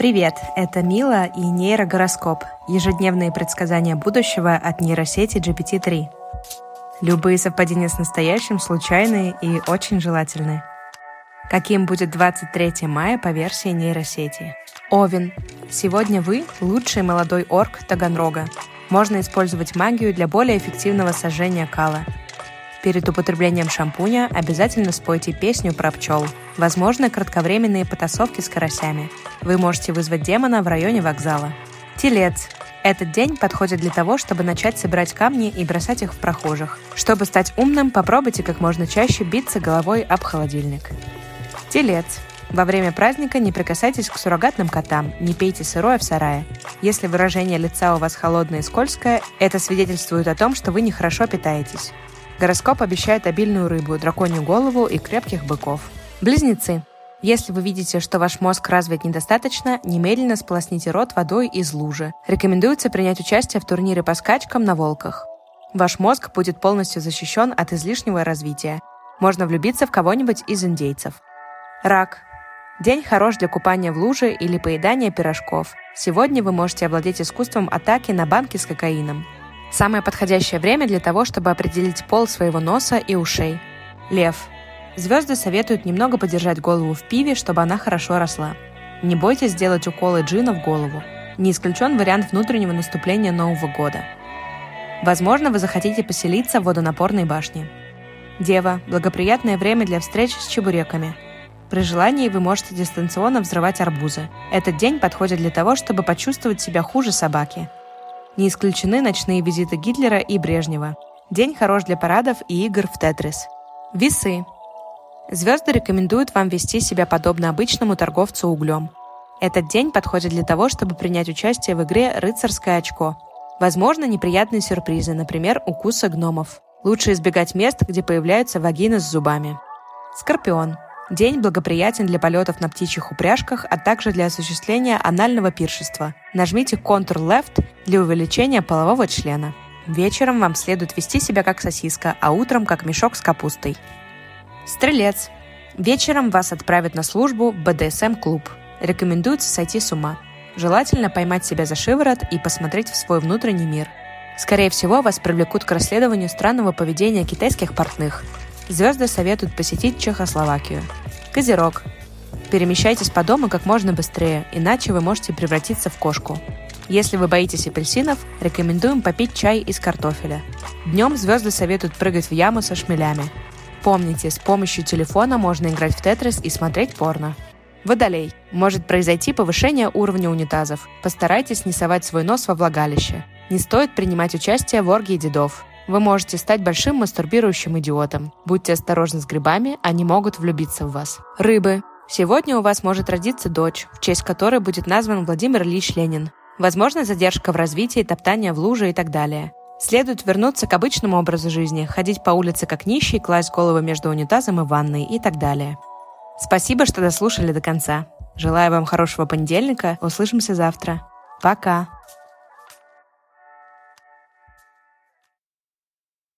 Привет, это Мила и нейрогороскоп, ежедневные предсказания будущего от нейросети GPT-3. Любые совпадения с настоящим случайные и очень желательны. Каким будет 23 мая по версии нейросети? Овен. Сегодня вы – лучший молодой орк Таганрога. Можно использовать магию для более эффективного сожжения кала – Перед употреблением шампуня обязательно спойте песню про пчел. Возможно, кратковременные потасовки с карасями. Вы можете вызвать демона в районе вокзала. Телец. Этот день подходит для того, чтобы начать собирать камни и бросать их в прохожих. Чтобы стать умным, попробуйте как можно чаще биться головой об холодильник. Телец. Во время праздника не прикасайтесь к суррогатным котам, не пейте сырое в сарае. Если выражение лица у вас холодное и скользкое, это свидетельствует о том, что вы нехорошо питаетесь. Гороскоп обещает обильную рыбу, драконью голову и крепких быков. Близнецы. Если вы видите, что ваш мозг развит недостаточно, немедленно сполосните рот водой из лужи. Рекомендуется принять участие в турнире по скачкам на волках. Ваш мозг будет полностью защищен от излишнего развития. Можно влюбиться в кого-нибудь из индейцев. Рак. День хорош для купания в луже или поедания пирожков. Сегодня вы можете овладеть искусством атаки на банки с кокаином. Самое подходящее время для того, чтобы определить пол своего носа и ушей. Лев. Звезды советуют немного подержать голову в пиве, чтобы она хорошо росла. Не бойтесь сделать уколы джина в голову. Не исключен вариант внутреннего наступления Нового года. Возможно, вы захотите поселиться в водонапорной башне. Дева – благоприятное время для встреч с чебуреками. При желании вы можете дистанционно взрывать арбузы. Этот день подходит для того, чтобы почувствовать себя хуже собаки – не исключены ночные визиты Гитлера и Брежнева. День хорош для парадов и игр в Тетрис. Весы. Звезды рекомендуют вам вести себя подобно обычному торговцу углем. Этот день подходит для того, чтобы принять участие в игре «Рыцарское очко». Возможно, неприятные сюрпризы, например, укусы гномов. Лучше избегать мест, где появляются вагины с зубами. Скорпион. День благоприятен для полетов на птичьих упряжках, а также для осуществления анального пиршества. Нажмите Ctrl-Left для увеличения полового члена. Вечером вам следует вести себя как сосиска, а утром как мешок с капустой. Стрелец. Вечером вас отправят на службу в БДСМ-клуб. Рекомендуется сойти с ума. Желательно поймать себя за шиворот и посмотреть в свой внутренний мир. Скорее всего, вас привлекут к расследованию странного поведения китайских портных. Звезды советуют посетить Чехословакию. Козерог. Перемещайтесь по дому как можно быстрее, иначе вы можете превратиться в кошку. Если вы боитесь апельсинов, рекомендуем попить чай из картофеля. Днем звезды советуют прыгать в яму со шмелями. Помните, с помощью телефона можно играть в тетрис и смотреть порно. Водолей. Может произойти повышение уровня унитазов. Постарайтесь не совать свой нос во влагалище. Не стоит принимать участие в оргии дедов. Вы можете стать большим мастурбирующим идиотом. Будьте осторожны с грибами, они могут влюбиться в вас. Рыбы. Сегодня у вас может родиться дочь, в честь которой будет назван Владимир Ильич Ленин. Возможно, задержка в развитии, топтание в луже и так далее. Следует вернуться к обычному образу жизни, ходить по улице как нищий, класть голову между унитазом и ванной и так далее. Спасибо, что дослушали до конца. Желаю вам хорошего понедельника. Услышимся завтра. Пока.